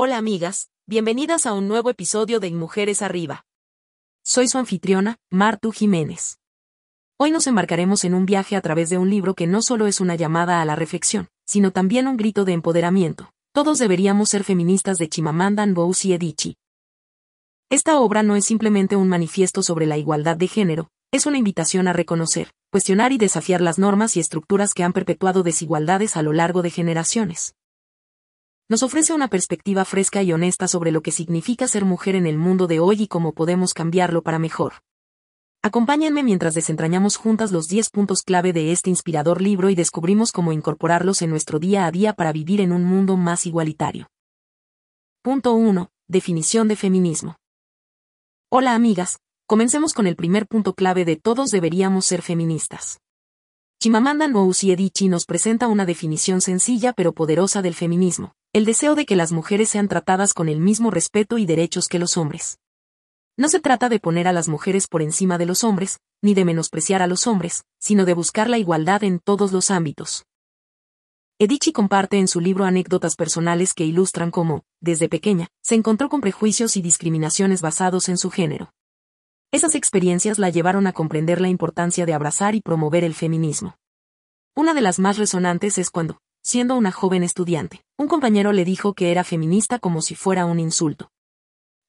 Hola amigas, bienvenidas a un nuevo episodio de Mujeres Arriba. Soy su anfitriona, Martu Jiménez. Hoy nos embarcaremos en un viaje a través de un libro que no solo es una llamada a la reflexión, sino también un grito de empoderamiento. Todos deberíamos ser feministas de Chimamanda Ngozi Adichie. Esta obra no es simplemente un manifiesto sobre la igualdad de género, es una invitación a reconocer, cuestionar y desafiar las normas y estructuras que han perpetuado desigualdades a lo largo de generaciones nos ofrece una perspectiva fresca y honesta sobre lo que significa ser mujer en el mundo de hoy y cómo podemos cambiarlo para mejor. Acompáñenme mientras desentrañamos juntas los 10 puntos clave de este inspirador libro y descubrimos cómo incorporarlos en nuestro día a día para vivir en un mundo más igualitario. Punto 1. Definición de feminismo. Hola amigas, comencemos con el primer punto clave de todos deberíamos ser feministas. Chimamanda Ngozi Adichie nos presenta una definición sencilla pero poderosa del feminismo el deseo de que las mujeres sean tratadas con el mismo respeto y derechos que los hombres. No se trata de poner a las mujeres por encima de los hombres, ni de menospreciar a los hombres, sino de buscar la igualdad en todos los ámbitos. Edichi comparte en su libro anécdotas personales que ilustran cómo, desde pequeña, se encontró con prejuicios y discriminaciones basados en su género. Esas experiencias la llevaron a comprender la importancia de abrazar y promover el feminismo. Una de las más resonantes es cuando, siendo una joven estudiante. Un compañero le dijo que era feminista como si fuera un insulto.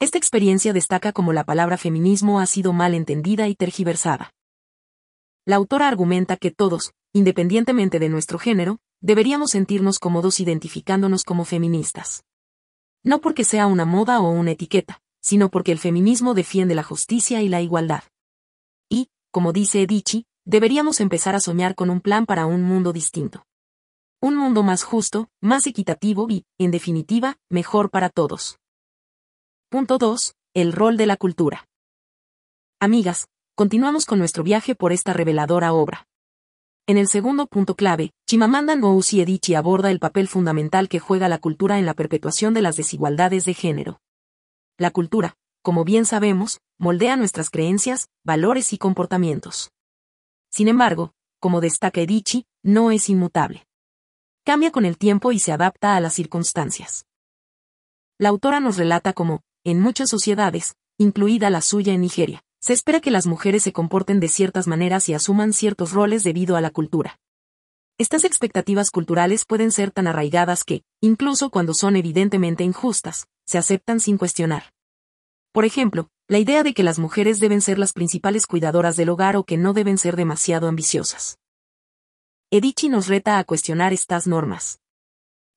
Esta experiencia destaca como la palabra feminismo ha sido mal entendida y tergiversada. La autora argumenta que todos, independientemente de nuestro género, deberíamos sentirnos cómodos identificándonos como feministas. No porque sea una moda o una etiqueta, sino porque el feminismo defiende la justicia y la igualdad. Y, como dice Edici, deberíamos empezar a soñar con un plan para un mundo distinto. Un mundo más justo, más equitativo y, en definitiva, mejor para todos. Punto 2. El rol de la cultura. Amigas, continuamos con nuestro viaje por esta reveladora obra. En el segundo punto clave, Chimamanda Ngozi Adichie aborda el papel fundamental que juega la cultura en la perpetuación de las desigualdades de género. La cultura, como bien sabemos, moldea nuestras creencias, valores y comportamientos. Sin embargo, como destaca Edici, no es inmutable cambia con el tiempo y se adapta a las circunstancias. La autora nos relata cómo, en muchas sociedades, incluida la suya en Nigeria, se espera que las mujeres se comporten de ciertas maneras y asuman ciertos roles debido a la cultura. Estas expectativas culturales pueden ser tan arraigadas que, incluso cuando son evidentemente injustas, se aceptan sin cuestionar. Por ejemplo, la idea de que las mujeres deben ser las principales cuidadoras del hogar o que no deben ser demasiado ambiciosas. Edici nos reta a cuestionar estas normas.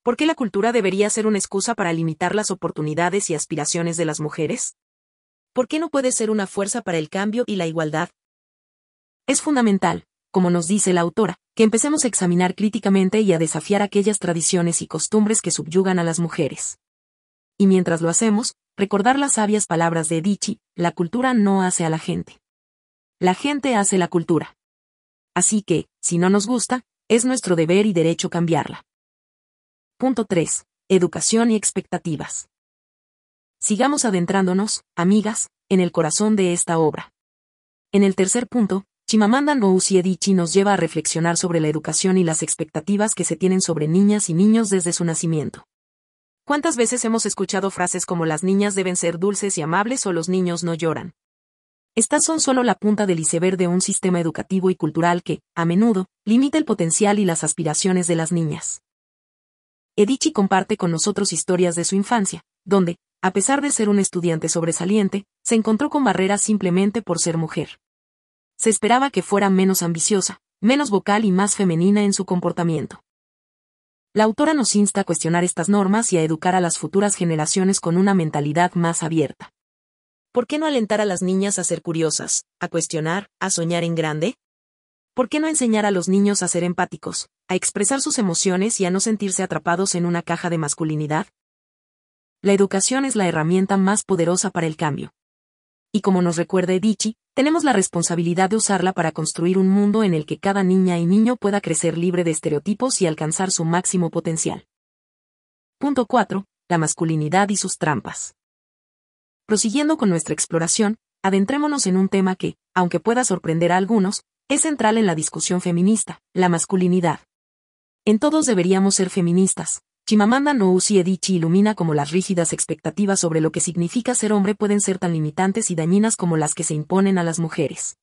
¿Por qué la cultura debería ser una excusa para limitar las oportunidades y aspiraciones de las mujeres? ¿Por qué no puede ser una fuerza para el cambio y la igualdad? Es fundamental, como nos dice la autora, que empecemos a examinar críticamente y a desafiar aquellas tradiciones y costumbres que subyugan a las mujeres. Y mientras lo hacemos, recordar las sabias palabras de Edici, la cultura no hace a la gente. La gente hace la cultura. Así que, si no nos gusta, es nuestro deber y derecho cambiarla. Punto 3. Educación y expectativas. Sigamos adentrándonos, amigas, en el corazón de esta obra. En el tercer punto, Chimamanda Ngozi Adichie nos lleva a reflexionar sobre la educación y las expectativas que se tienen sobre niñas y niños desde su nacimiento. ¿Cuántas veces hemos escuchado frases como las niñas deben ser dulces y amables o los niños no lloran? Estas son solo la punta del iceberg de un sistema educativo y cultural que, a menudo, limita el potencial y las aspiraciones de las niñas. Edici comparte con nosotros historias de su infancia, donde, a pesar de ser un estudiante sobresaliente, se encontró con barreras simplemente por ser mujer. Se esperaba que fuera menos ambiciosa, menos vocal y más femenina en su comportamiento. La autora nos insta a cuestionar estas normas y a educar a las futuras generaciones con una mentalidad más abierta. ¿Por qué no alentar a las niñas a ser curiosas, a cuestionar, a soñar en grande? ¿Por qué no enseñar a los niños a ser empáticos, a expresar sus emociones y a no sentirse atrapados en una caja de masculinidad? La educación es la herramienta más poderosa para el cambio. Y como nos recuerda Edici, tenemos la responsabilidad de usarla para construir un mundo en el que cada niña y niño pueda crecer libre de estereotipos y alcanzar su máximo potencial. Punto 4. La masculinidad y sus trampas. Prosiguiendo con nuestra exploración, adentrémonos en un tema que, aunque pueda sorprender a algunos, es central en la discusión feminista, la masculinidad. En todos deberíamos ser feministas, Chimamanda Ngozi Adichie ilumina como las rígidas expectativas sobre lo que significa ser hombre pueden ser tan limitantes y dañinas como las que se imponen a las mujeres.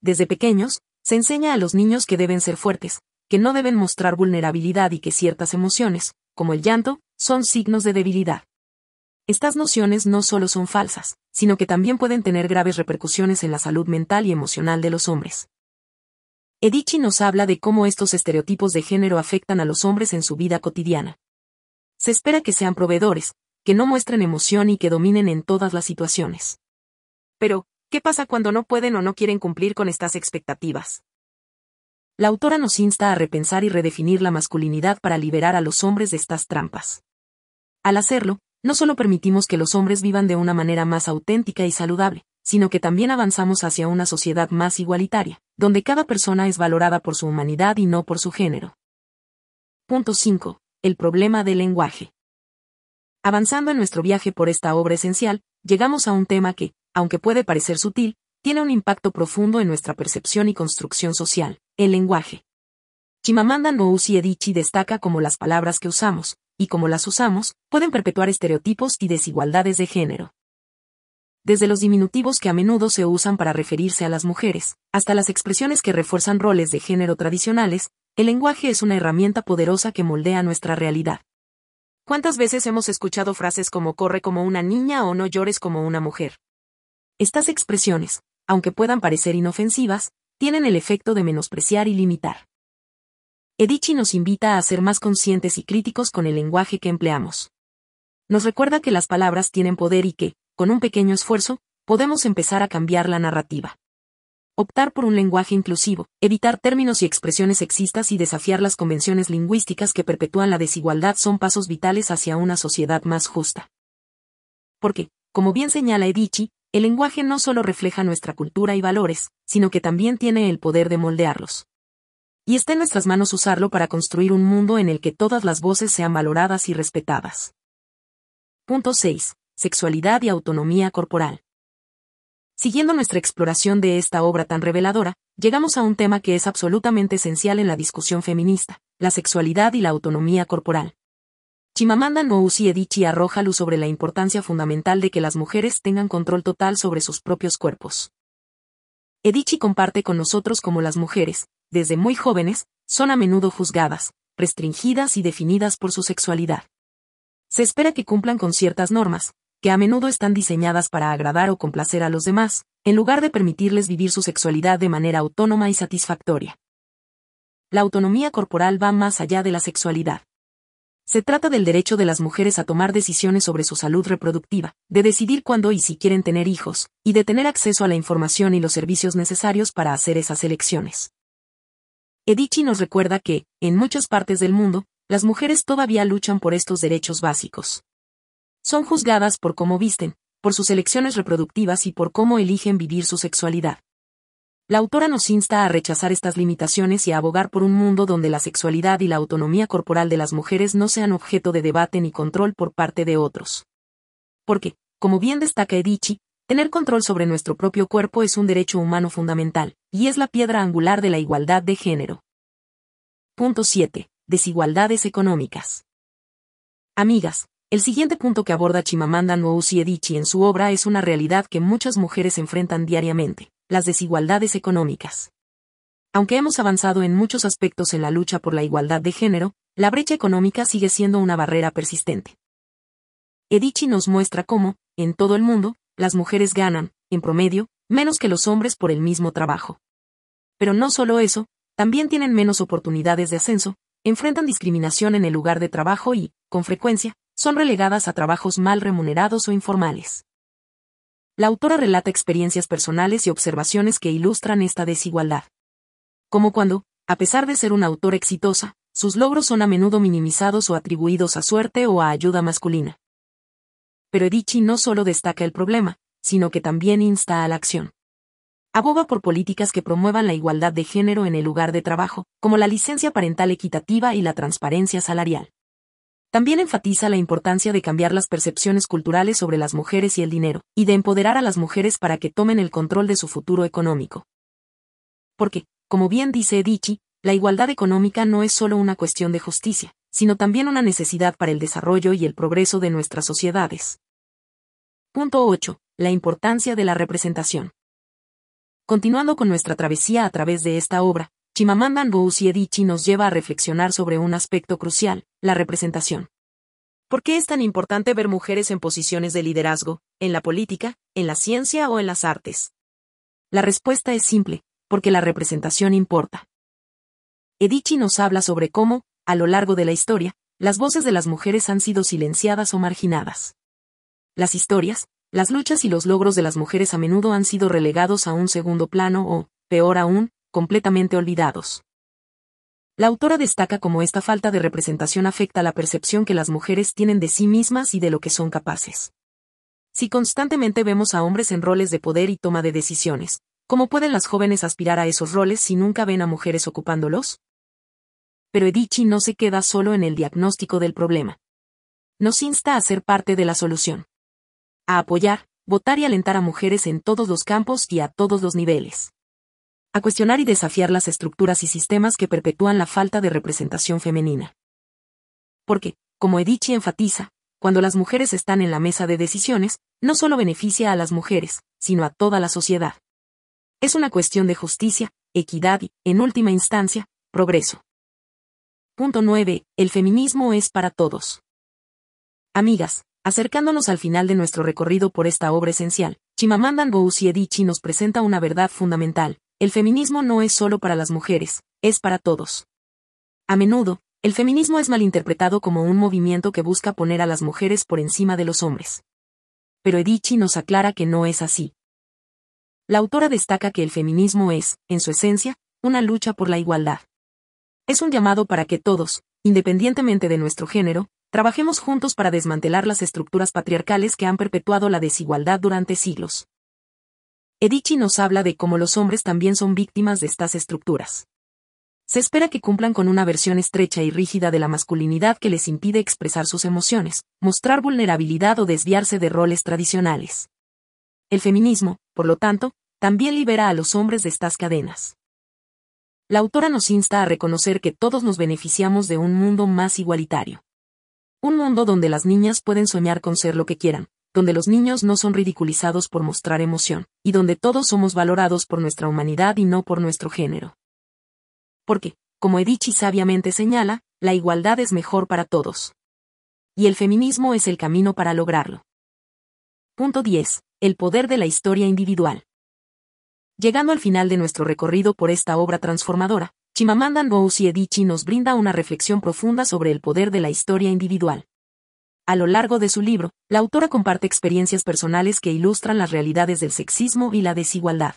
Desde pequeños, se enseña a los niños que deben ser fuertes, que no deben mostrar vulnerabilidad y que ciertas emociones, como el llanto, son signos de debilidad. Estas nociones no solo son falsas, sino que también pueden tener graves repercusiones en la salud mental y emocional de los hombres. Edici nos habla de cómo estos estereotipos de género afectan a los hombres en su vida cotidiana. Se espera que sean proveedores, que no muestren emoción y que dominen en todas las situaciones. Pero, ¿qué pasa cuando no pueden o no quieren cumplir con estas expectativas? La autora nos insta a repensar y redefinir la masculinidad para liberar a los hombres de estas trampas. Al hacerlo, no solo permitimos que los hombres vivan de una manera más auténtica y saludable, sino que también avanzamos hacia una sociedad más igualitaria, donde cada persona es valorada por su humanidad y no por su género. Punto 5. El problema del lenguaje. Avanzando en nuestro viaje por esta obra esencial, llegamos a un tema que, aunque puede parecer sutil, tiene un impacto profundo en nuestra percepción y construcción social, el lenguaje. Chimamanda Ngozi Adichie destaca cómo las palabras que usamos, y como las usamos, pueden perpetuar estereotipos y desigualdades de género desde los diminutivos que a menudo se usan para referirse a las mujeres, hasta las expresiones que refuerzan roles de género tradicionales, el lenguaje es una herramienta poderosa que moldea nuestra realidad. ¿Cuántas veces hemos escuchado frases como corre como una niña o no llores como una mujer? Estas expresiones, aunque puedan parecer inofensivas, tienen el efecto de menospreciar y limitar. Edici nos invita a ser más conscientes y críticos con el lenguaje que empleamos. Nos recuerda que las palabras tienen poder y que, con un pequeño esfuerzo, podemos empezar a cambiar la narrativa. Optar por un lenguaje inclusivo, evitar términos y expresiones sexistas y desafiar las convenciones lingüísticas que perpetúan la desigualdad son pasos vitales hacia una sociedad más justa. Porque, como bien señala Edici, el lenguaje no solo refleja nuestra cultura y valores, sino que también tiene el poder de moldearlos. Y está en nuestras manos usarlo para construir un mundo en el que todas las voces sean valoradas y respetadas. Punto 6 sexualidad y autonomía corporal. Siguiendo nuestra exploración de esta obra tan reveladora, llegamos a un tema que es absolutamente esencial en la discusión feminista, la sexualidad y la autonomía corporal. Chimamanda Ngozi Adichie arroja luz sobre la importancia fundamental de que las mujeres tengan control total sobre sus propios cuerpos. Edichi comparte con nosotros cómo las mujeres, desde muy jóvenes, son a menudo juzgadas, restringidas y definidas por su sexualidad. Se espera que cumplan con ciertas normas, que a menudo están diseñadas para agradar o complacer a los demás, en lugar de permitirles vivir su sexualidad de manera autónoma y satisfactoria. La autonomía corporal va más allá de la sexualidad. Se trata del derecho de las mujeres a tomar decisiones sobre su salud reproductiva, de decidir cuándo y si quieren tener hijos, y de tener acceso a la información y los servicios necesarios para hacer esas elecciones. Edici nos recuerda que, en muchas partes del mundo, las mujeres todavía luchan por estos derechos básicos son juzgadas por cómo visten, por sus elecciones reproductivas y por cómo eligen vivir su sexualidad. La autora nos insta a rechazar estas limitaciones y a abogar por un mundo donde la sexualidad y la autonomía corporal de las mujeres no sean objeto de debate ni control por parte de otros. Porque, como bien destaca Edici, tener control sobre nuestro propio cuerpo es un derecho humano fundamental, y es la piedra angular de la igualdad de género. Punto 7. Desigualdades económicas. Amigas, el siguiente punto que aborda Chimamanda Ngozi Adichie en su obra es una realidad que muchas mujeres enfrentan diariamente, las desigualdades económicas. Aunque hemos avanzado en muchos aspectos en la lucha por la igualdad de género, la brecha económica sigue siendo una barrera persistente. Edici nos muestra cómo, en todo el mundo, las mujeres ganan, en promedio, menos que los hombres por el mismo trabajo. Pero no solo eso, también tienen menos oportunidades de ascenso, enfrentan discriminación en el lugar de trabajo y, con frecuencia, son relegadas a trabajos mal remunerados o informales. La autora relata experiencias personales y observaciones que ilustran esta desigualdad. Como cuando, a pesar de ser una autora exitosa, sus logros son a menudo minimizados o atribuidos a suerte o a ayuda masculina. Pero Edici no solo destaca el problema, sino que también insta a la acción. Aboga por políticas que promuevan la igualdad de género en el lugar de trabajo, como la licencia parental equitativa y la transparencia salarial. También enfatiza la importancia de cambiar las percepciones culturales sobre las mujeres y el dinero, y de empoderar a las mujeres para que tomen el control de su futuro económico. Porque, como bien dice Edici, la igualdad económica no es solo una cuestión de justicia, sino también una necesidad para el desarrollo y el progreso de nuestras sociedades. Punto 8. La importancia de la representación. Continuando con nuestra travesía a través de esta obra, Chimamanda Ngozi Adichie nos lleva a reflexionar sobre un aspecto crucial, la representación. ¿Por qué es tan importante ver mujeres en posiciones de liderazgo, en la política, en la ciencia o en las artes? La respuesta es simple, porque la representación importa. Edichi nos habla sobre cómo, a lo largo de la historia, las voces de las mujeres han sido silenciadas o marginadas. Las historias, las luchas y los logros de las mujeres a menudo han sido relegados a un segundo plano o, peor aún, completamente olvidados. La autora destaca cómo esta falta de representación afecta la percepción que las mujeres tienen de sí mismas y de lo que son capaces. Si constantemente vemos a hombres en roles de poder y toma de decisiones, ¿cómo pueden las jóvenes aspirar a esos roles si nunca ven a mujeres ocupándolos? Pero Edichi no se queda solo en el diagnóstico del problema. Nos insta a ser parte de la solución a apoyar, votar y alentar a mujeres en todos los campos y a todos los niveles. A cuestionar y desafiar las estructuras y sistemas que perpetúan la falta de representación femenina. Porque, como Edichi enfatiza, cuando las mujeres están en la mesa de decisiones, no solo beneficia a las mujeres, sino a toda la sociedad. Es una cuestión de justicia, equidad y, en última instancia, progreso. Punto 9. El feminismo es para todos. Amigas, Acercándonos al final de nuestro recorrido por esta obra esencial, Chimamanda Ngozi Adichie nos presenta una verdad fundamental. El feminismo no es solo para las mujeres, es para todos. A menudo, el feminismo es malinterpretado como un movimiento que busca poner a las mujeres por encima de los hombres. Pero Edichi nos aclara que no es así. La autora destaca que el feminismo es, en su esencia, una lucha por la igualdad. Es un llamado para que todos, independientemente de nuestro género, Trabajemos juntos para desmantelar las estructuras patriarcales que han perpetuado la desigualdad durante siglos. Edichi nos habla de cómo los hombres también son víctimas de estas estructuras. Se espera que cumplan con una versión estrecha y rígida de la masculinidad que les impide expresar sus emociones, mostrar vulnerabilidad o desviarse de roles tradicionales. El feminismo, por lo tanto, también libera a los hombres de estas cadenas. La autora nos insta a reconocer que todos nos beneficiamos de un mundo más igualitario. Un mundo donde las niñas pueden soñar con ser lo que quieran, donde los niños no son ridiculizados por mostrar emoción, y donde todos somos valorados por nuestra humanidad y no por nuestro género. Porque, como Edichi sabiamente señala, la igualdad es mejor para todos. Y el feminismo es el camino para lograrlo. Punto 10. El poder de la historia individual. Llegando al final de nuestro recorrido por esta obra transformadora, Chimamanda Ngozi Edichi nos brinda una reflexión profunda sobre el poder de la historia individual. A lo largo de su libro, la autora comparte experiencias personales que ilustran las realidades del sexismo y la desigualdad.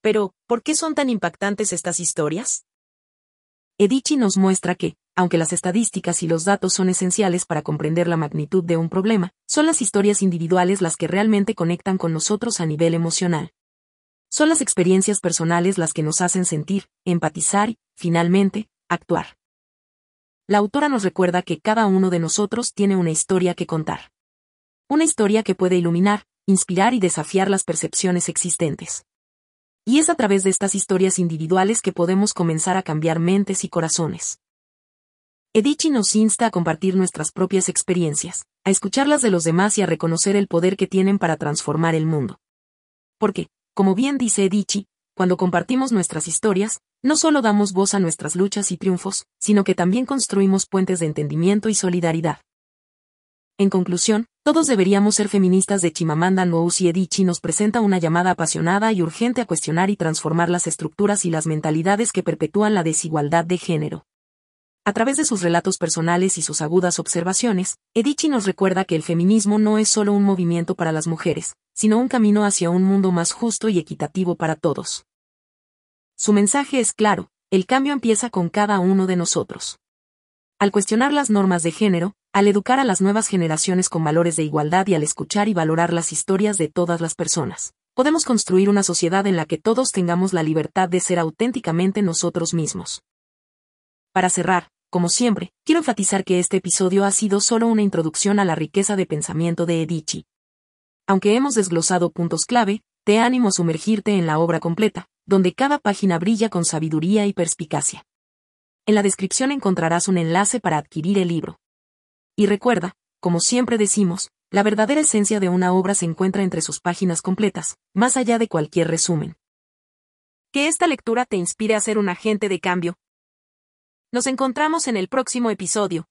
Pero, ¿por qué son tan impactantes estas historias? Edichi nos muestra que, aunque las estadísticas y los datos son esenciales para comprender la magnitud de un problema, son las historias individuales las que realmente conectan con nosotros a nivel emocional. Son las experiencias personales las que nos hacen sentir, empatizar y, finalmente, actuar. La autora nos recuerda que cada uno de nosotros tiene una historia que contar. Una historia que puede iluminar, inspirar y desafiar las percepciones existentes. Y es a través de estas historias individuales que podemos comenzar a cambiar mentes y corazones. Edichi nos insta a compartir nuestras propias experiencias, a escucharlas de los demás y a reconocer el poder que tienen para transformar el mundo. Porque, como bien dice Edichi, cuando compartimos nuestras historias, no solo damos voz a nuestras luchas y triunfos, sino que también construimos puentes de entendimiento y solidaridad. En conclusión, todos deberíamos ser feministas de Chimamanda Ngozi Edichi nos presenta una llamada apasionada y urgente a cuestionar y transformar las estructuras y las mentalidades que perpetúan la desigualdad de género. A través de sus relatos personales y sus agudas observaciones, Edichi nos recuerda que el feminismo no es solo un movimiento para las mujeres, sino un camino hacia un mundo más justo y equitativo para todos. Su mensaje es claro, el cambio empieza con cada uno de nosotros. Al cuestionar las normas de género, al educar a las nuevas generaciones con valores de igualdad y al escuchar y valorar las historias de todas las personas, podemos construir una sociedad en la que todos tengamos la libertad de ser auténticamente nosotros mismos. Para cerrar, como siempre, quiero enfatizar que este episodio ha sido solo una introducción a la riqueza de pensamiento de Edichi. Aunque hemos desglosado puntos clave, te animo a sumergirte en la obra completa, donde cada página brilla con sabiduría y perspicacia. En la descripción encontrarás un enlace para adquirir el libro. Y recuerda, como siempre decimos, la verdadera esencia de una obra se encuentra entre sus páginas completas, más allá de cualquier resumen. Que esta lectura te inspire a ser un agente de cambio. Nos encontramos en el próximo episodio.